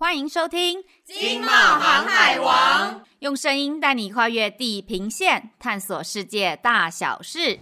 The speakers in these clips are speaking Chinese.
欢迎收听《经贸航海王》，用声音带你跨越地平线，探索世界大小事。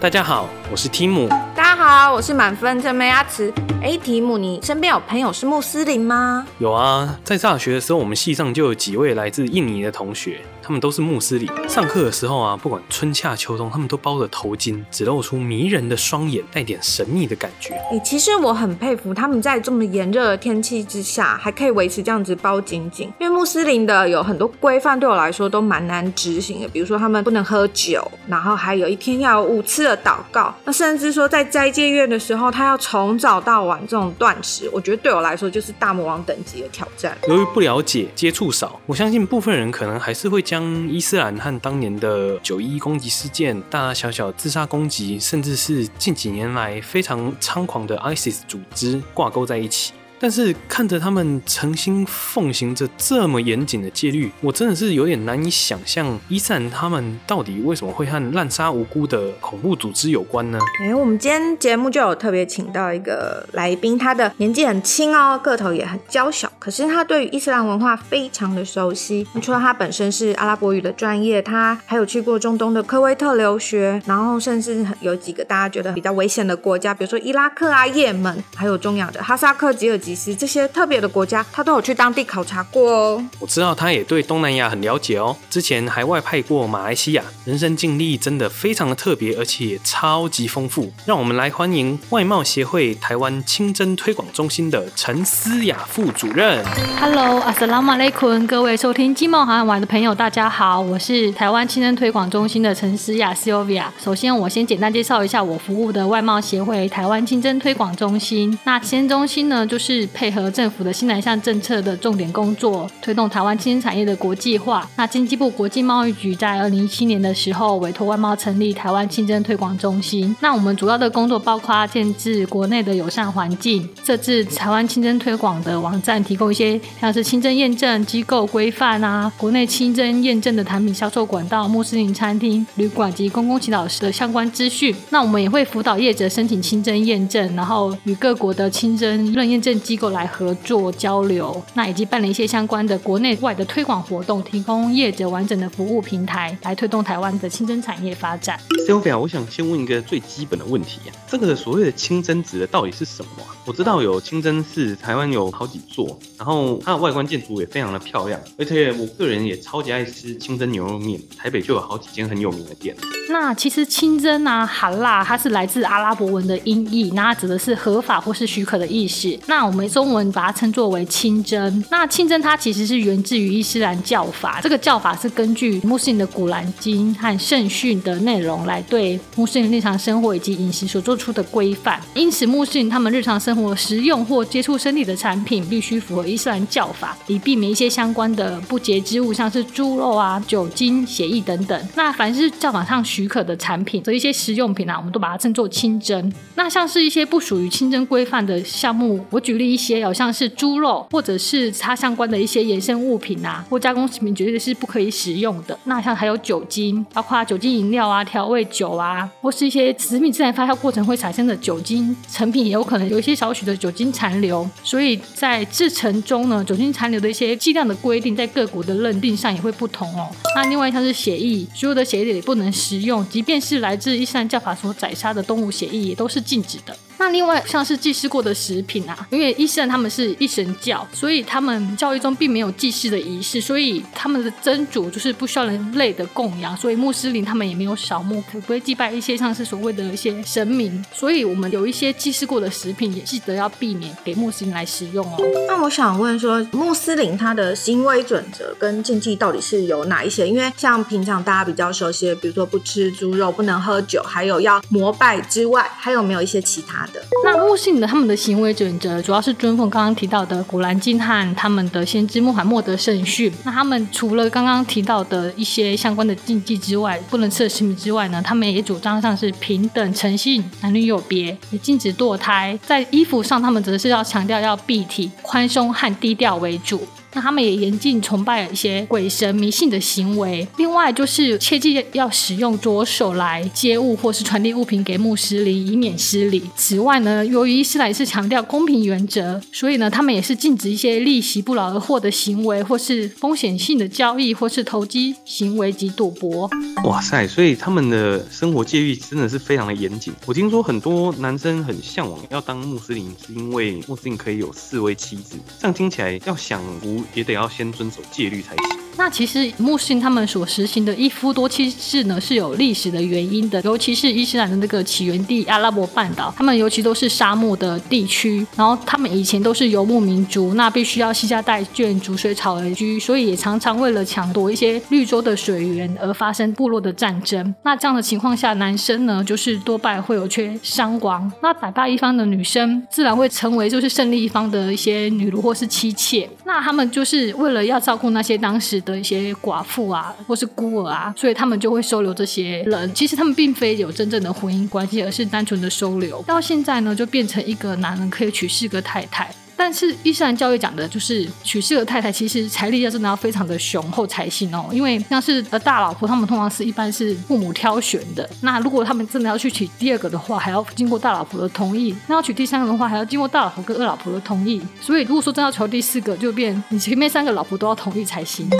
大家好，我是提姆。大家好，我是满分正妹阿慈。哎，提姆，你身边有朋友是穆斯林吗？有啊，在大学的时候，我们系上就有几位来自印尼的同学。他们都是穆斯林，上课的时候啊，不管春夏秋冬，他们都包着头巾，只露出迷人的双眼，带点神秘的感觉。哎，其实我很佩服他们在这么炎热的天气之下，还可以维持这样子包紧紧。因为穆斯林的有很多规范，对我来说都蛮难执行的。比如说，他们不能喝酒，然后还有一天要有五次的祷告。那甚至说，在斋戒月的时候，他要从早到晚这种断食。我觉得对我来说就是大魔王等级的挑战。由于不了解、接触少，我相信部分人可能还是会将伊斯兰和当年的九一一攻击事件、大大小小自杀攻击，甚至是近几年来非常猖狂的 ISIS 组织挂钩在一起。但是看着他们诚心奉行着这么严谨的戒律，我真的是有点难以想象伊斯兰他们到底为什么会和滥杀无辜的恐怖组织有关呢？哎、我们今天节目就有特别请到一个来宾，他的年纪很轻哦，个头也很娇小，可是他对于伊斯兰文化非常的熟悉。除了他本身是阿拉伯语的专业，他还有去过中东的科威特留学，然后甚至有几个大家觉得比较危险的国家，比如说伊拉克啊、也门，还有中亚的哈萨克、吉尔吉。其实这些特别的国家，他都有去当地考察过哦。我知道他也对东南亚很了解哦。之前还外派过马来西亚，人生经历真的非常的特别，而且也超级丰富。让我们来欢迎外贸协会台湾清真推广中心的陈思雅副主任。Hello，阿斯拉马雷坤，各位收听经贸航海王的朋友，大家好，我是台湾清真推广中心的陈思雅 Sylvia。首先，我先简单介绍一下我服务的外贸协会台湾清真推广中心。那清真中心呢，就是。配合政府的新南向政策的重点工作，推动台湾清真产业的国际化。那经济部国际贸易局在二零一七年的时候委托外贸成立台湾清真推广中心。那我们主要的工作包括建置国内的友善环境，设置台湾清真推广的网站，提供一些像是清真验证机构规范啊，国内清真验证的产品销售管道、穆斯林餐厅、旅馆及公共祈祷室的相关资讯。那我们也会辅导业者申请清真验证，然后与各国的清真认验证机构来合作交流，那以及办了一些相关的国内外的推广活动，提供业者完整的服务平台，来推动台湾的清真产业发展。Sylvia，我想先问一个最基本的问题啊，这个所谓的清真指的到底是什么？我知道有清真寺，台湾有好几座，然后它的外观建筑也非常的漂亮，而且我个人也超级爱吃清真牛肉面，台北就有好几间很有名的店。那其实清真啊，哈辣，它是来自阿拉伯文的音译，那它指的是合法或是许可的意思。那我们中文把它称作为清真。那清真它其实是源自于伊斯兰教法，这个教法是根据穆斯林的古兰经和圣训的内容来对穆斯林日常生活以及饮食所做出的规范。因此，穆斯林他们日常生活食用或接触身体的产品必须符合伊斯兰教法，以避免一些相关的不洁之物，像是猪肉啊、酒精、血液等等。那凡是教法上许可的产品，这一些食用品啊，我们都把它称作清真。那像是一些不属于清真规范的项目，我举例一些，好像是猪肉或者是它相关的一些衍生物品啊，或加工食品，绝对是不可以使用的。那像还有酒精，包括酒精饮料啊、调味酒啊，或是一些食品自然发酵过程会产生的酒精成品，也有可能有一些少许的酒精残留。所以在制成中呢，酒精残留的一些剂量的规定，在各国的认定上也会不同哦。那另外一项是血液，所有的血液也不能食用，即便是来自伊斯兰教法所宰杀的动物血液，也都是禁止的。那另外像是祭祀过的食品啊，因为伊斯兰他们是一神教，所以他们教育中并没有祭祀的仪式，所以他们的真主就是不需要人类的供养，所以穆斯林他们也没有扫墓，不会祭拜一些像是所谓的一些神明，所以我们有一些祭祀过的食品也记得要避免给穆斯林来食用哦。那我想问说，穆斯林他的行为准则跟禁忌到底是有哪一些？因为像平常大家比较熟悉的，比如说不吃猪肉、不能喝酒，还有要膜拜之外，还有没有一些其他的？那穆斯林的他们的行为准则主要是遵奉刚刚提到的《古兰经》和他们的先知穆罕默德圣训。那他们除了刚刚提到的一些相关的禁忌之外，不能吃的食品之外呢，他们也主张像是平等、诚信、男女有别，也禁止堕胎。在衣服上，他们则是要强调要蔽体、宽松和低调为主。那他们也严禁崇拜一些鬼神迷信的行为，另外就是切记要使用左手来接物或是传递物品给穆斯林，以免失礼。此外呢，由于伊斯兰是强调公平原则，所以呢，他们也是禁止一些利息不劳而获的行为，或是风险性的交易，或是投机行为及赌博。哇塞，所以他们的生活戒律真的是非常的严谨。我听说很多男生很向往要当穆斯林，是因为穆斯林可以有四位妻子，这样听起来要想无。也得要先遵守戒律才行。那其实穆斯林他们所实行的一夫多妻制呢，是有历史的原因的。尤其是伊斯兰的那个起源地阿拉伯半岛，他们尤其都是沙漠的地区，然后他们以前都是游牧民族，那必须要西家带眷、逐水草而居，所以也常常为了抢夺一些绿洲的水源而发生部落的战争。那这样的情况下，男生呢就是多半会有缺伤亡。那打败一方的女生自然会成为就是胜利一方的一些女奴或是妻妾。那他们就是为了要照顾那些当时的一些寡妇啊，或是孤儿啊，所以他们就会收留这些人。其实他们并非有真正的婚姻关系，而是单纯的收留。到现在呢，就变成一个男人可以娶四个太太。但是伊斯兰教育讲的就是娶四个太太，其实财力要真的要非常的雄厚才行哦。因为像是呃大老婆，他们通常是一般是父母挑选的。那如果他们真的要去娶第二个的话，还要经过大老婆的同意；那要娶第三个的话，还要经过大老婆跟二老婆的同意。所以如果说真要求第四个，就变你前面三个老婆都要同意才行。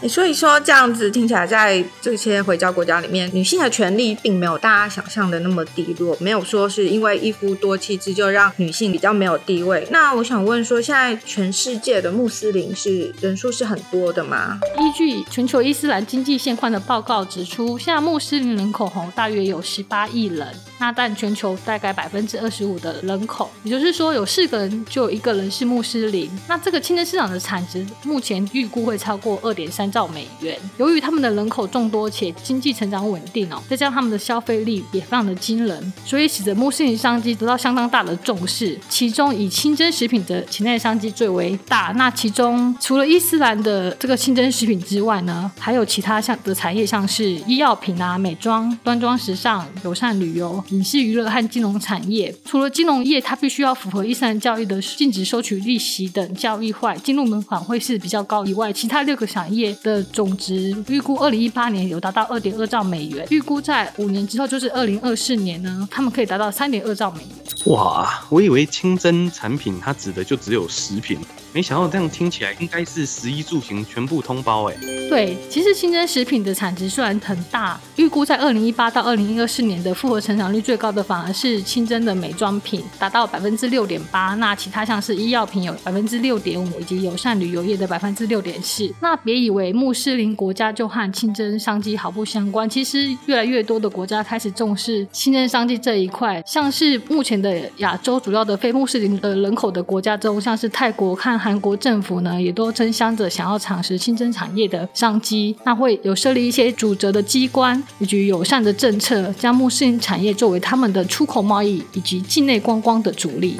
你所以说这样子听起来，在这些回教国家里面，女性的权利并没有大家想象的那么低落，没有说是因为一夫多妻制就让女性比较没有地位。那我想。想问说，现在全世界的穆斯林是人数是很多的吗？依据全球伊斯兰经济现况的报告指出，现在穆斯林人口吼大约有十八亿人，那但全球大概百分之二十五的人口，也就是说有四个人就有一个人是穆斯林。那这个清真市场的产值目前预估会超过二点三兆美元。由于他们的人口众多且经济成长稳定哦，再加上他们的消费力也非常的惊人，所以使得穆斯林商机得到相当大的重视。其中以清真食品的潜在商机最为大。那其中除了伊斯兰的这个清真食品之外呢，还有其他像的产业，像是医药品啊、美妆、端庄时尚、友善旅游、影视娱乐和金融产业。除了金融业，它必须要符合伊斯兰教育的禁止收取利息等教育外，进入门槛会是比较高以外，其他六个产业的总值预估二零一八年有达到二点二兆美元，预估在五年之后，就是二零二四年呢，他们可以达到三点二兆美元。哇，我以为清真产品它只指的就只有食品。没想到这样听起来应该是食衣住行全部通包哎。对，其实清真食品的产值虽然很大，预估在二零一八到二零二四年的复合成长率最高的反而是清真的美妆品，达到百分之六点八。那其他像是医药品有百分之六点五，以及友善旅游业的百分之六点四。那别以为穆斯林国家就和清真商机毫不相关，其实越来越多的国家开始重视清真商机这一块。像是目前的亚洲主要的非穆斯林的人口的国家中，像是泰国和韩韩国政府呢，也都争相着想要尝试新增产业的商机，那会有设立一些主责的机关，以及友善的政策，将穆斯林产业作为他们的出口贸易以及境内观光的主力。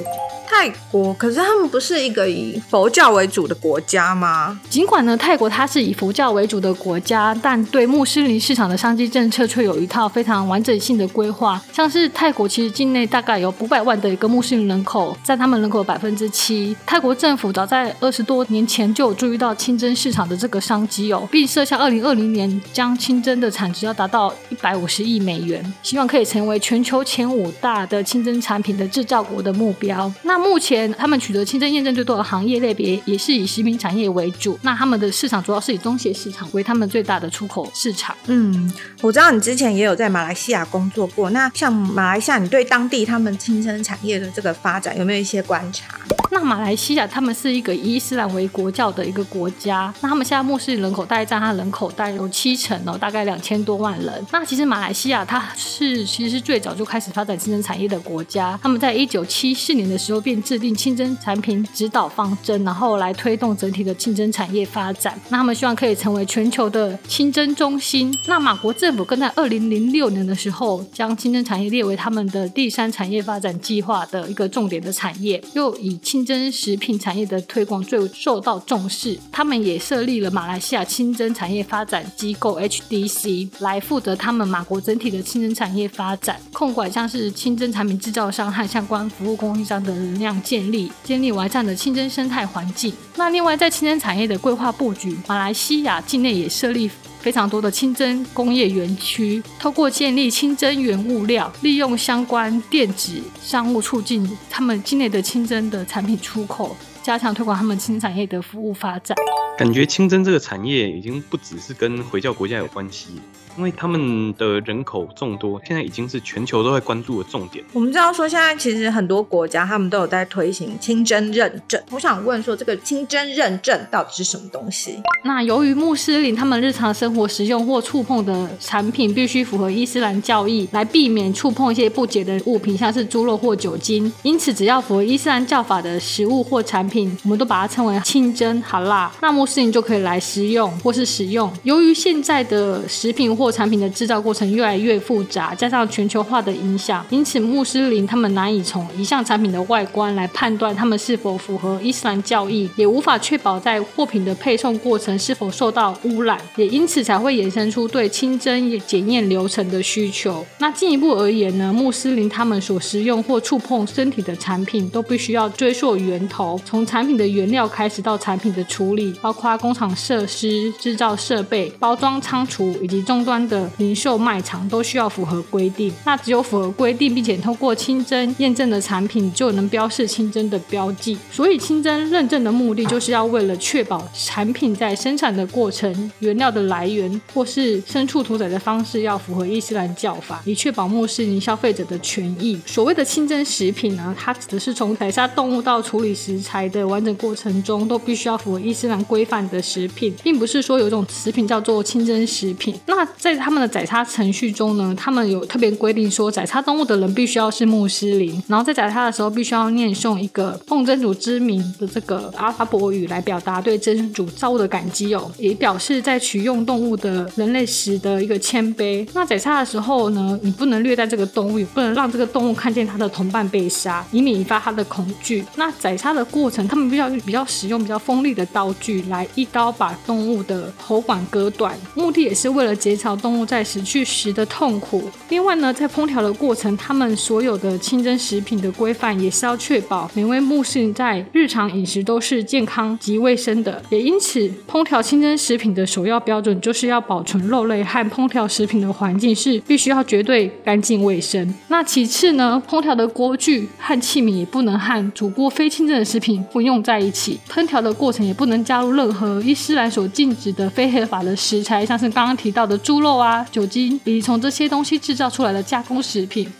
泰国，可是他们不是一个以佛教为主的国家吗？尽管呢，泰国它是以佛教为主的国家，但对穆斯林市场的商机政策却有一套非常完整性的规划。像是泰国其实境内大概有五百万的一个穆斯林人口，占他们人口百分之七。泰国政府早在二十多年前就有注意到清真市场的这个商机哦，并设下二零二零年将清真的产值要达到一百五十亿美元，希望可以成为全球前五大的清真产品的制造国的目标。那目前他们取得清真验证最多的行业类别也是以食品产业为主，那他们的市场主要是以中协市场为他们最大的出口市场。嗯，我知道你之前也有在马来西亚工作过，那像马来西亚，你对当地他们清真产业的这个发展有没有一些观察？那马来西亚他们是一个以伊斯兰为国教的一个国家，那他们现在穆斯林人口大概占他人口大概有七成哦，大概两千多万人。那其实马来西亚它是其实是最早就开始发展清真产业的国家，他们在一九七四年的时候便制定清真产品指导方针，然后来推动整体的清真产业发展。那他们希望可以成为全球的清真中心。那马国政府更在二零零六年的时候将清真产业列为他们的第三产业发展计划的一个重点的产业，又以清真食品产业的推广最受到重视。他们也设立了马来西亚清真产业发展机构 HDC 来负责他们马国整体的清真产业发展，控管像是清真产品制造商和相关服务供应商的能量建立，建立完善的清真生态环境。那另外在清真产业的规划布局，马来西亚境内也设立。非常多的清真工业园区，透过建立清真原物料，利用相关电子商务，促进他们境内的清真的产品出口，加强推广他们清真产业的服务发展。感觉清真这个产业已经不只是跟回教国家有关系。因为他们的人口众多，现在已经是全球都在关注的重点。我们知道说，现在其实很多国家他们都有在推行清真认证。我想问说，这个清真认证到底是什么东西？那由于穆斯林他们日常生活使用或触碰的产品必须符合伊斯兰教义，来避免触碰一些不洁的物品，像是猪肉或酒精。因此，只要符合伊斯兰教法的食物或产品，我们都把它称为清真好啦，那穆斯林就可以来食用或是使用。由于现在的食品或产品的制造过程越来越复杂，加上全球化的影响，因此穆斯林他们难以从一项产品的外观来判断他们是否符合伊斯兰教义，也无法确保在货品的配送过程是否受到污染，也因此才会衍生出对清真检验流程的需求。那进一步而言呢，穆斯林他们所食用或触碰身体的产品都必须要追溯源头，从产品的原料开始到产品的处理，包括工厂设施、制造设备、包装仓储以及终端的。零售卖场都需要符合规定，那只有符合规定并且通过清真验证的产品，就能标示清真的标记。所以清真认证的目的，就是要为了确保产品在生产的过程、原料的来源或是牲畜屠宰的方式要符合伊斯兰教法，以确保穆斯林消费者的权益。所谓的清真食品呢，它指的是从宰杀动物到处理食材的完整过程中，都必须要符合伊斯兰规范的食品，并不是说有一种食品叫做清真食品。那在他们的宰杀程序中呢，他们有特别规定说，宰杀动物的人必须要是穆斯林，然后在宰杀的时候必须要念诵一个奉真主之名的这个阿拉伯语来表达对真主造物的感激哦，也表示在取用动物的人类时的一个谦卑。那宰杀的时候呢，你不能虐待这个动物，也不能让这个动物看见它的同伴被杀，以免引发它的恐惧。那宰杀的过程，他们比较比较使用比较锋利的刀具来一刀把动物的喉管割断，目的也是为了减少动物。在死去时的痛苦。另外呢，在烹调的过程，他们所有的清真食品的规范也是要确保每位穆斯林在日常饮食都是健康及卫生的。也因此，烹调清真食品的首要标准就是要保存肉类和烹调食品的环境是必须要绝对干净卫生。那其次呢，烹调的锅具和器皿也不能和煮过非清真的食品混用在一起。烹调的过程也不能加入任何伊斯兰所禁止的非合法的食材，像是刚刚提到的猪肉啊。酒精以及从这些东西制造出来的加工食品，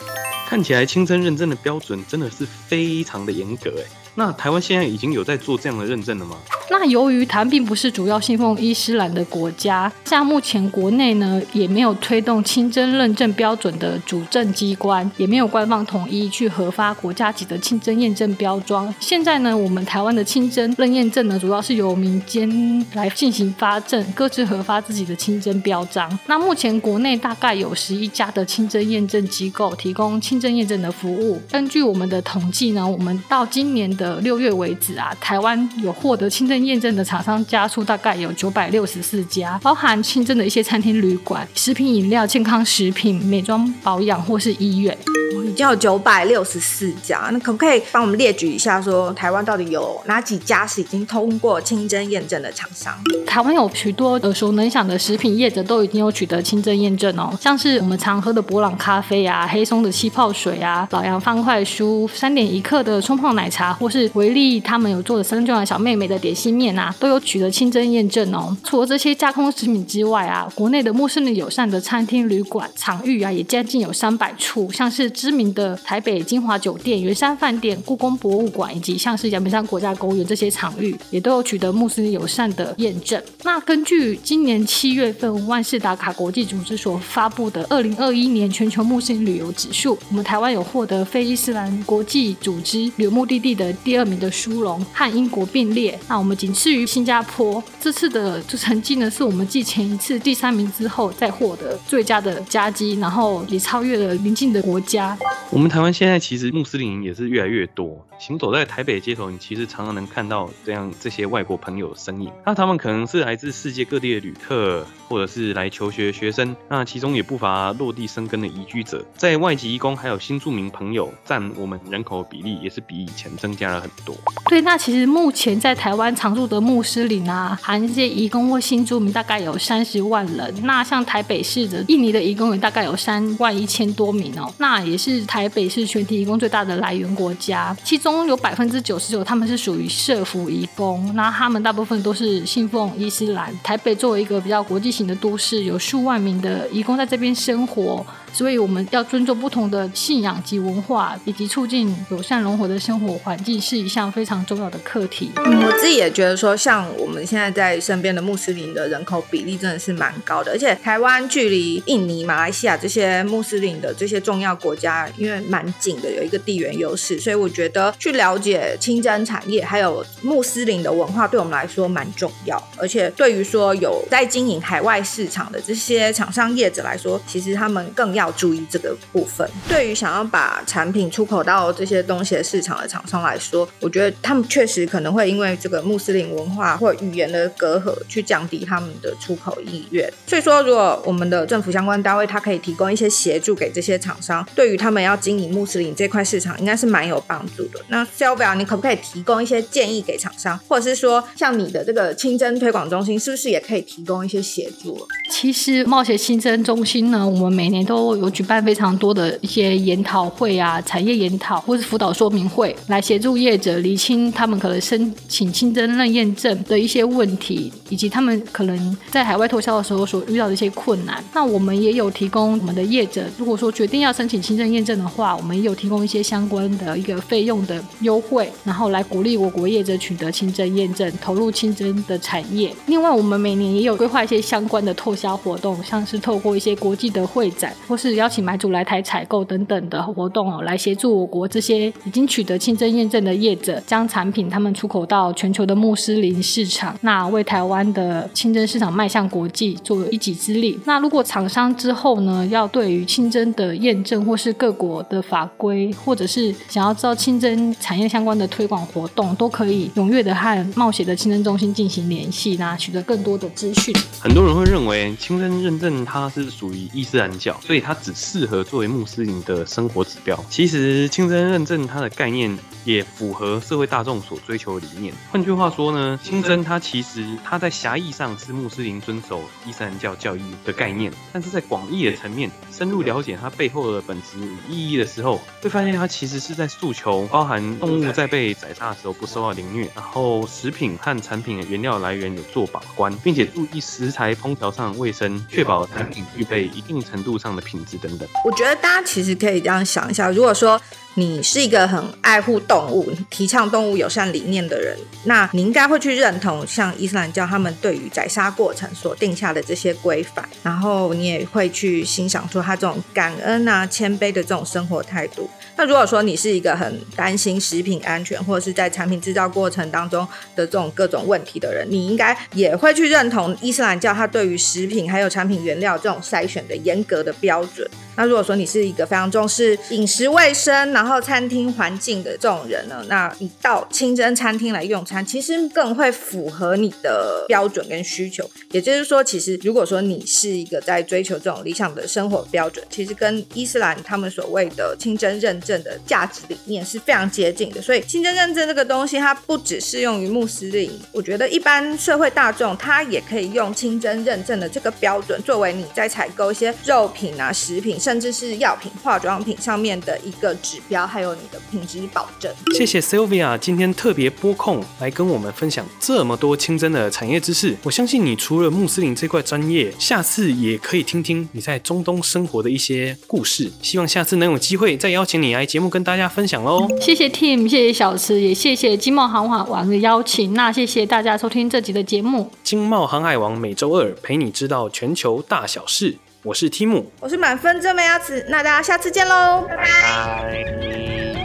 看起来清真认证的标准真的是非常的严格诶。那台湾现在已经有在做这样的认证了吗？那由于台湾并不是主要信奉伊斯兰的国家，像目前国内呢也没有推动清真认证标准的主证机关，也没有官方统一去核发国家级的清真验证标章。现在呢，我们台湾的清真认验证呢，主要是由民间来进行发证，各自核发自己的清真标章。那目前国内大概有十一家的清真验证机构提供清真验证的服务。根据我们的统计呢，我们到今年的六月为止啊，台湾有获得清真验证的厂商家数大概有九百六十四家，包含清真的一些餐厅、旅馆、食品饮料、健康食品、美妆保养或是医院。已经有九百六十四家，那可不可以帮我们列举一下说，说台湾到底有哪几家是已经通过清真验证的厂商？台湾有许多耳熟能详的食品业者都已经有取得清真验证哦，像是我们常喝的博朗咖啡啊、黑松的气泡水啊、老杨方块酥、三点一克的冲泡奶茶，或是维力他们有做的三种小妹妹的点心面啊，都有取得清真验证哦。除了这些加工食品之外啊，国内的穆斯林友善的餐厅、旅馆、场域啊，也将近有三百处，像是知名的台北金华酒店、圆山饭店、故宫博物馆，以及像是阳明山国家公园这些场域，也都有取得穆斯林友善的验证。那根据今年七月份万事达卡国际组织所发布的二零二一年全球穆斯林旅游指数，台湾有获得非伊斯兰国际组织旅游目的地的第二名的殊荣，和英国并列。那我们仅次于新加坡。这次的这成绩呢，是我们继前一次第三名之后再获得最佳的佳绩，然后也超越了邻近的国家。我们台湾现在其实穆斯林也是越来越多，行走在台北街头，你其实常常能看到这样这些外国朋友的身影。那他们可能是来自世界各地的旅客，或者是来求学学生。那其中也不乏落地生根的移居者，在外籍移工还有新住民朋友占我们人口比例也是比以前增加了很多。对，那其实目前在台湾常住的穆斯林啊，含这些移工或新住民，大概有三十万人。那像台北市的印尼的移工也大概有三万一千多名哦。那也是台。北市全体移工最大的来源国家，其中中有百分之九十九他们是属于社福移工，那他们大部分都是信奉伊斯兰。台北作为一个比较国际型的都市，有数万名的移工在这边生活。所以我们要尊重不同的信仰及文化，以及促进友善融合的生活环境，是一项非常重要的课题。我自己也觉得说，像我们现在在身边的穆斯林的人口比例真的是蛮高的，而且台湾距离印尼、马来西亚这些穆斯林的这些重要国家，因为蛮近的，有一个地缘优势，所以我觉得去了解清真产业还有穆斯林的文化，对我们来说蛮重要。而且对于说有在经营海外市场的这些厂商业者来说，其实他们更要注意这个部分。对于想要把产品出口到这些东西的市场的厂商来说，我觉得他们确实可能会因为这个穆斯林文化或语言的隔阂，去降低他们的出口意愿。所以说，如果我们的政府相关单位，它可以提供一些协助给这些厂商，对于他们要经营穆斯林这块市场，应该是蛮有帮助的。那 Sylvia，你可不可以提供一些建议给厂商，或者是说，像你的这个清真推广中心，是不是也可以提供一些协助？其实，冒险清真中心呢，我们每年都有举办非常多的一些研讨会啊，产业研讨或是辅导说明会，来协助业者厘清他们可能申请清真认验证的一些问题，以及他们可能在海外脱销的时候所遇到的一些困难。那我们也有提供我们的业者，如果说决定要申请清真验证的话，我们也有提供一些相关的一个费用的优惠，然后来鼓励我国业者取得清真验证，投入清真的产业。另外，我们每年也有规划一些相关的拓销活动，像是透过一些国际的会展，或是邀请买主来台采购等等的活动哦，来协助我国这些已经取得清真验证的业者，将产品他们出口到全球的穆斯林市场，那为台湾的清真市场迈向国际做一己之力。那如果厂商之后呢，要对于清真的验证或是各国的法规，或者是想要知道清真产业相关的推广活动，都可以踊跃的和冒险的清真中心进行联系，那取得更多的资讯。很多人会认为清真认证它是属于伊斯兰教，所以它它只适合作为穆斯林的生活指标。其实清真认证它的概念也符合社会大众所追求的理念。换句话说呢，清真它其实它在狭义上是穆斯林遵守伊斯兰教教义的概念，但是在广义的层面，深入了解它背后的本质与意义的时候，会发现它其实是在诉求包含动物在被宰杀的时候不受到凌虐，然后食品和产品的原料来源有做把关，并且注意食材烹调上卫生，确保产品具备一定程度上的品质等等。我觉得大家其实可以这样想一下，如果说你是一个很爱护动物、提倡动物友善理念的人，那你应该会去认同像伊斯兰教他们对于宰杀过程所定下的这些规范，然后你也会去欣赏出他这种感恩啊、谦卑的这种生活态度。那如果说你是一个很担心食品安全，或者是在产品制造过程当中的这种各种问题的人，你应该也会去认同伊斯兰教它对于食品还有产品原料这种筛选的严格的标准。那如果说你是一个非常重视饮食卫生，然后餐厅环境的这种人呢，那你到清真餐厅来用餐，其实更会符合你的标准跟需求。也就是说，其实如果说你是一个在追求这种理想的生活标准，其实跟伊斯兰他们所谓的清真认证的价值理念是非常常接近的。所以清真认证这个东西，它不只适用于穆斯林，我觉得一般社会大众他也可以用清真认证的这个标准，作为你在采购一些肉品啊、食品，甚至是药品、化妆品上面的一个指标，还有你的品质保证。谢谢 Sylvia 今天特别拨空来跟我们分享这么多清真的产业知识。我相信你除了穆斯林这块专业，下次也可以听听你在中东生活的一些故事。希望下次能有机会再邀请你来节目跟大家分享喽。谢谢 Tim，谢谢小池，也谢谢金贸航海王的邀请。那谢谢大家收听这集的节目。金贸航海王每周二陪你知道全球大小事。我是 Tim，我是满分正妹阿慈。那大家下次见喽，拜拜。拜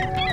拜。